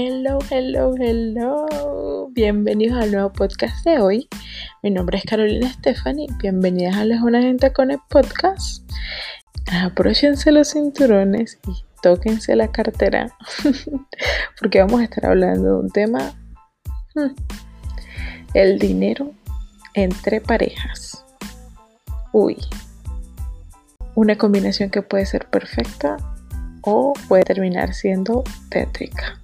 Hello, hello, hello. Bienvenidos al nuevo podcast de hoy. Mi nombre es Carolina Stephanie. Bienvenidas a Las Una Gente con el podcast. Apróchense los cinturones y tóquense la cartera. Porque vamos a estar hablando de un tema. Hmm, el dinero entre parejas. Uy. Una combinación que puede ser perfecta o puede terminar siendo tétrica.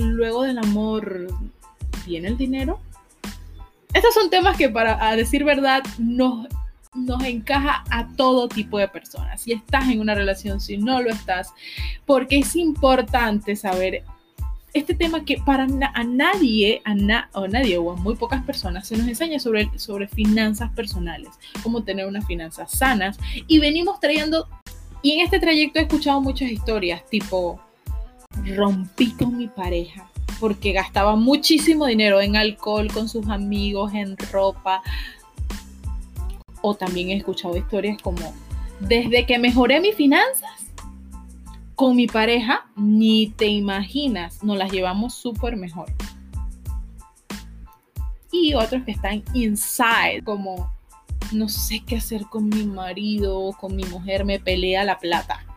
Luego del amor viene el dinero. Estos son temas que para decir verdad nos, nos encaja a todo tipo de personas. Si estás en una relación, si no lo estás, porque es importante saber este tema que para a nadie, a o nadie o a muy pocas personas se nos enseña sobre, sobre finanzas personales, cómo tener unas finanzas sanas. Y venimos trayendo, y en este trayecto he escuchado muchas historias, tipo, rompí con mi pareja porque gastaba muchísimo dinero en alcohol, con sus amigos, en ropa. O también he escuchado historias como, desde que mejoré mis finanzas con mi pareja, ni te imaginas, nos las llevamos súper mejor. Y otros que están inside, como, no sé qué hacer con mi marido, con mi mujer, me pelea la plata.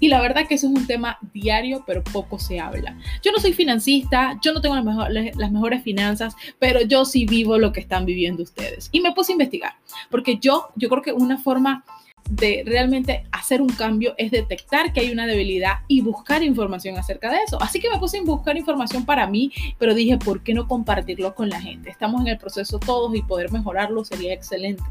Y la verdad que eso es un tema diario, pero poco se habla. Yo no soy financista, yo no tengo las, mejores finanzas, pero yo sí vivo lo que están viviendo ustedes. Y me puse a investigar, porque yo, yo creo que una forma de realmente hacer un cambio es detectar que hay una debilidad y buscar información acerca de eso. Así que me puse a buscar información para mí, pero dije, ¿por qué no compartirlo con la gente? Estamos en el proceso todos y poder mejorarlo sería excelente.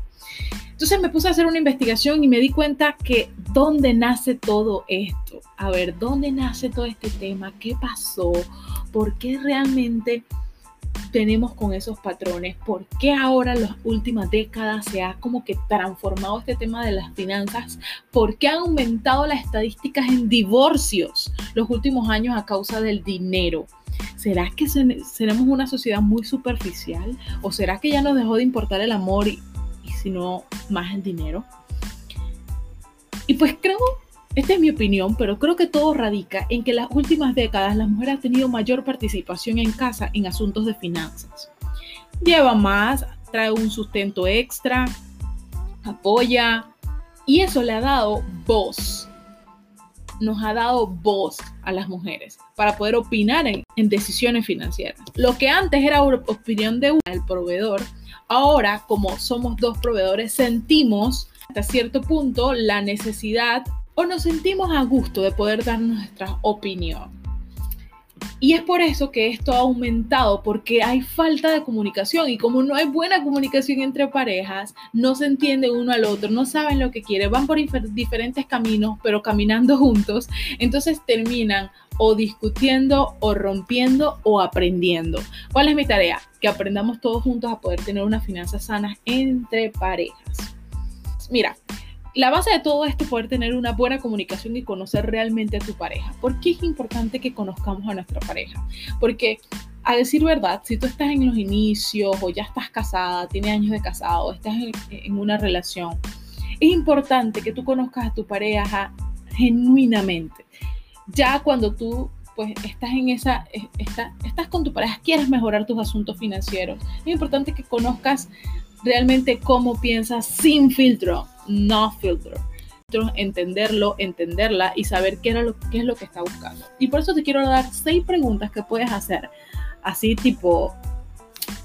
Entonces me puse a hacer una investigación y me di cuenta que dónde nace todo esto. A ver, ¿dónde nace todo este tema? ¿Qué pasó? ¿Por qué realmente tenemos con esos patrones? ¿Por qué ahora en las últimas décadas se ha como que transformado este tema de las finanzas? ¿Por qué han aumentado las estadísticas en divorcios los últimos años a causa del dinero? ¿Será que seremos una sociedad muy superficial? ¿O será que ya nos dejó de importar el amor sino más el dinero? Y pues creo esta es mi opinión, pero creo que todo radica en que en las últimas décadas la mujer ha tenido mayor participación en casa en asuntos de finanzas. Lleva más, trae un sustento extra, apoya y eso le ha dado voz. Nos ha dado voz a las mujeres para poder opinar en, decisiones financieras. Lo que antes era opinión de el proveedor, ahora como somos dos proveedores sentimos hasta cierto punto la necesidad o nos sentimos a gusto de poder dar nuestra opinión. Y es por eso que esto ha aumentado, porque hay falta de comunicación y como no hay buena comunicación entre parejas, no se entiende uno al otro, no saben lo que quieren, van por diferentes caminos, pero caminando juntos, entonces terminan o discutiendo o rompiendo o aprendiendo. ¿Cuál es mi tarea? Que aprendamos todos juntos a poder tener unas finanzas sanas entre parejas. Mira, la base de todo esto es poder tener una buena comunicación y conocer realmente a tu pareja. ¿Por qué es importante que conozcamos a nuestra pareja? Porque a decir verdad, si tú estás en los inicios o ya estás casada, tienes años de casado, estás en, una relación, es importante que tú conozcas a tu pareja genuinamente. Ya cuando tú pues estás en esa, estás con tu pareja, quieres mejorar tus asuntos financieros, es importante que conozcas realmente cómo piensas sin filtro, no filtro. Entenderlo, entenderla y saber qué, qué es lo que está buscando. Y por eso te quiero dar seis preguntas que puedes hacer. Así tipo,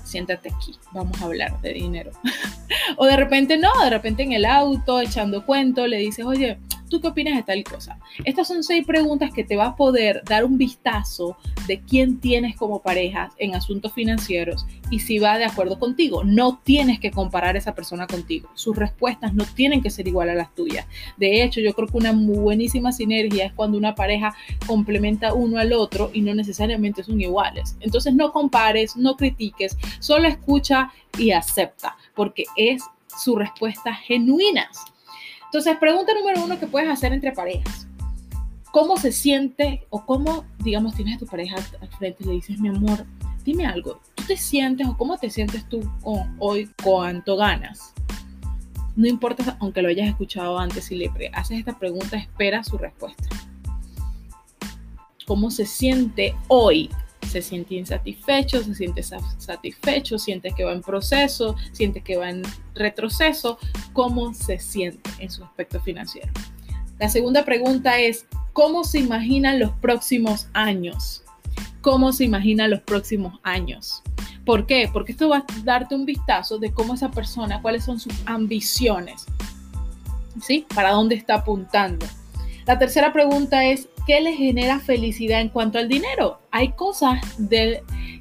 siéntate aquí, vamos a hablar de dinero. o de repente no, de repente en el auto, echando cuento, le dices, oye, ¿Tú qué opinas de tal cosa? Estas son seis preguntas que te va a poder dar un vistazo de quién tienes como pareja en asuntos financieros y si va de acuerdo contigo. No tienes que comparar a esa persona contigo. Sus respuestas no tienen que ser igual a las tuyas. De hecho, yo creo que una muy buenísima sinergia es cuando una pareja complementa uno al otro y no necesariamente son iguales. Entonces no compares, no critiques, solo escucha y acepta, porque es su respuesta genuinas. Entonces, pregunta número uno que puedes hacer entre parejas. ¿Cómo se siente o cómo, digamos, tienes a tu pareja al frente y le dices, mi amor, dime algo, ¿tú te sientes o cómo te sientes tú hoy cuánto ganas? No importa aunque lo hayas escuchado antes, si le haces esta pregunta, espera su respuesta. ¿Cómo se siente hoy? ¿Se siente insatisfecho? ¿Se siente satisfecho? ¿Siente que va en proceso? ¿Siente que va en retroceso? ¿Cómo se siente en su aspecto financiero? La segunda pregunta es, ¿cómo se imaginan los próximos años? ¿Cómo se imaginan los próximos años? ¿Por qué? Porque esto va a darte un vistazo de cómo esa persona, cuáles son sus ambiciones, ¿sí? ¿Para dónde está apuntando? La tercera pregunta es, ¿qué le genera felicidad en cuanto al dinero? Hay cosas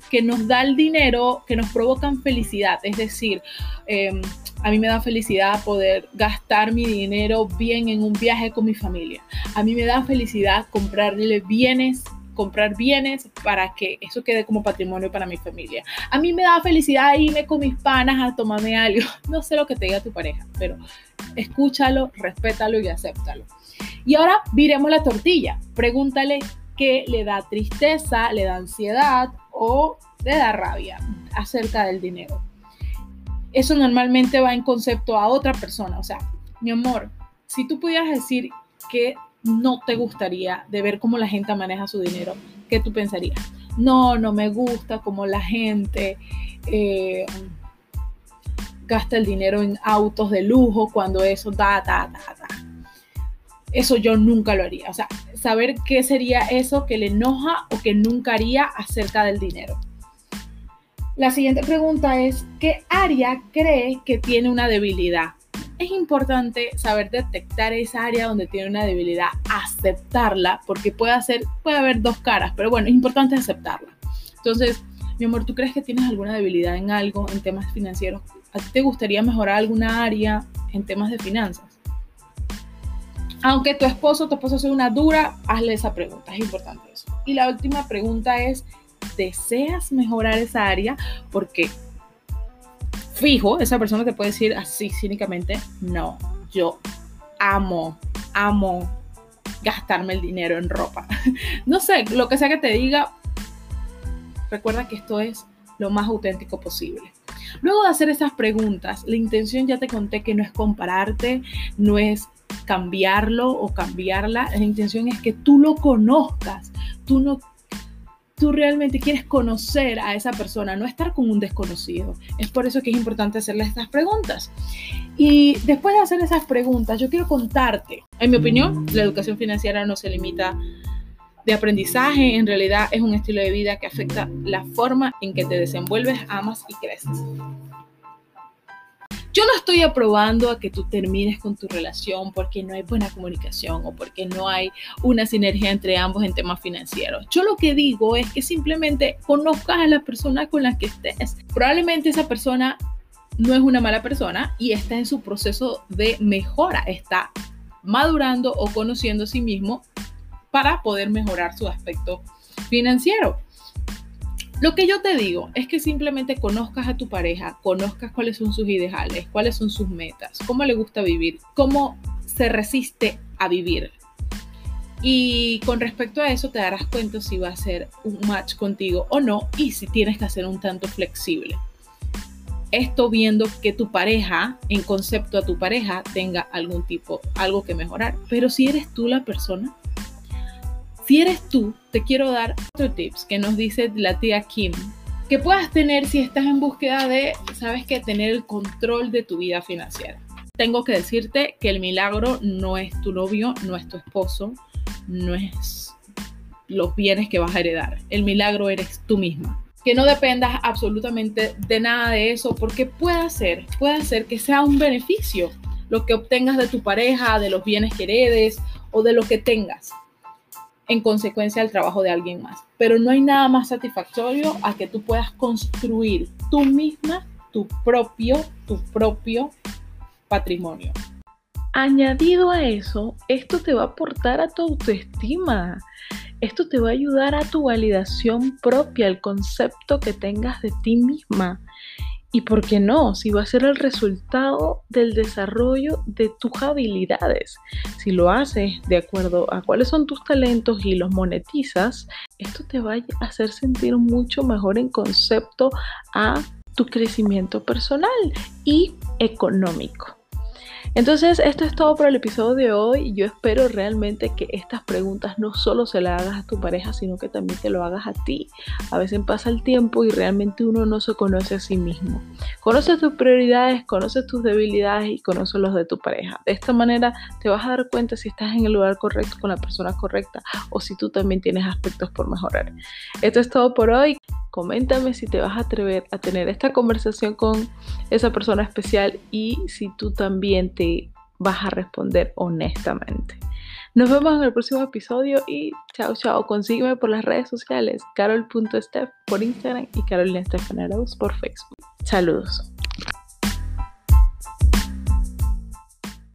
que nos da el dinero que nos provocan felicidad, es decir, em, a mí me da felicidad poder gastar mi dinero bien en un viaje con mi familia. A mí me da felicidad comprarle bienes comprar bienes para que eso quede como patrimonio para mi familia. A mí me da felicidad irme con mis panas a tomarme algo. No sé lo que te diga tu pareja, pero escúchalo, respétalo y acéptalo. Y ahora viremos la tortilla. Pregúntale qué le da tristeza, le da ansiedad o le da rabia acerca del dinero. Eso normalmente va en concepto a otra persona. O sea, mi amor, si tú pudieras decir que no te gustaría de ver cómo la gente maneja su dinero, ¿qué tú pensarías? No, no me gusta cómo la gente eh, gasta el dinero en autos de lujo cuando eso da, da, da, da. Eso yo nunca lo haría. O sea, saber qué sería eso que le enoja o que nunca haría acerca del dinero. La siguiente pregunta es, ¿qué área cree que tiene una debilidad? es importante saber detectar esa área donde tiene una debilidad, aceptarla, porque puede, hacer, puede haber dos caras, pero bueno, es importante aceptarla. Entonces, mi amor, ¿tú crees que tienes alguna debilidad en algo, en temas financieros? ¿A ti te gustaría mejorar alguna área en temas de finanzas? Aunque tu esposo tu esposa sea una dura, hazle esa pregunta, es importante eso. Y la última pregunta es, ¿deseas mejorar esa área? Porque fijo, esa persona te puede decir así cínicamente, no, yo amo, amo gastarme el dinero en ropa. no sé, lo que sea que te diga, recuerda que esto es lo más auténtico posible. Luego de hacer esas preguntas, la intención ya te conté que no es compararte, no es cambiarlo o cambiarla, la intención es que tú lo conozcas, tú no tú realmente quieres conocer a esa persona, no estar con un desconocido. Es por eso que es importante hacerle estas preguntas. Y después de hacer esas preguntas, yo quiero contarte, en mi opinión, la educación financiera no se limita de aprendizaje, en realidad es un estilo de vida que afecta la forma en que te desenvuelves, amas y creces. Yo no estoy aprobando a que tú termines con tu relación porque no hay buena comunicación o porque no hay una sinergia entre ambos en temas financieros. Yo lo que digo es que simplemente conozcas a la persona con la que estés. Probablemente esa persona no es una mala persona y está en su proceso de mejora, está madurando o conociendo a sí mismo para poder mejorar su aspecto financiero. Lo que yo te digo es que simplemente conozcas a tu pareja, conozcas cuáles son sus ideales, cuáles son sus metas, cómo le gusta vivir, cómo se resiste a vivir. Y con respecto a eso te darás cuenta si va a ser un match contigo o no y si tienes que hacer un tanto flexible. Esto viendo que tu pareja, en concepto a tu pareja, tenga algún tipo, algo que mejorar. Pero si eres tú la persona, si eres tú, te quiero dar otro tips que nos dice la tía Kim, que puedas tener si estás en búsqueda de, sabes que tener el control de tu vida financiera. Tengo que decirte que el milagro no es tu novio, no es tu esposo, no es los bienes que vas a heredar. El milagro eres tú misma. Que no dependas absolutamente de nada de eso, porque puede ser, puede ser que sea un beneficio lo que obtengas de tu pareja, de los bienes que heredes o de lo que tengas en consecuencia del trabajo de alguien más. Pero no hay nada más satisfactorio a que tú puedas construir tú misma tu propio, tu propio patrimonio. Añadido a eso, esto te va a aportar a tu autoestima. Esto te va a ayudar a tu validación propia, el concepto que tengas de ti misma. Y por qué no, si va a ser el resultado del desarrollo de tus habilidades. Si lo haces de acuerdo a cuáles son tus talentos y los monetizas, esto te va a hacer sentir mucho mejor en concepto a tu crecimiento personal y económico. Entonces, esto es todo por el episodio de hoy. Yo espero realmente que estas preguntas no solo se las hagas a tu pareja, sino que también te lo hagas a ti. A veces pasa el tiempo y realmente uno no se conoce a sí mismo. Conoce tus prioridades, conoce tus debilidades y conoce los de tu pareja. De esta manera te vas a dar cuenta si estás en el lugar correcto con la persona correcta o si tú también tienes aspectos por mejorar. Esto es todo por hoy. Coméntame si te vas a atrever a tener esta conversación con esa persona especial y si tú también te vas a responder honestamente. Nos vemos en el próximo episodio y chao, chao. Consígueme por las redes sociales, carol.steph por Instagram y Carolina por Facebook. Saludos.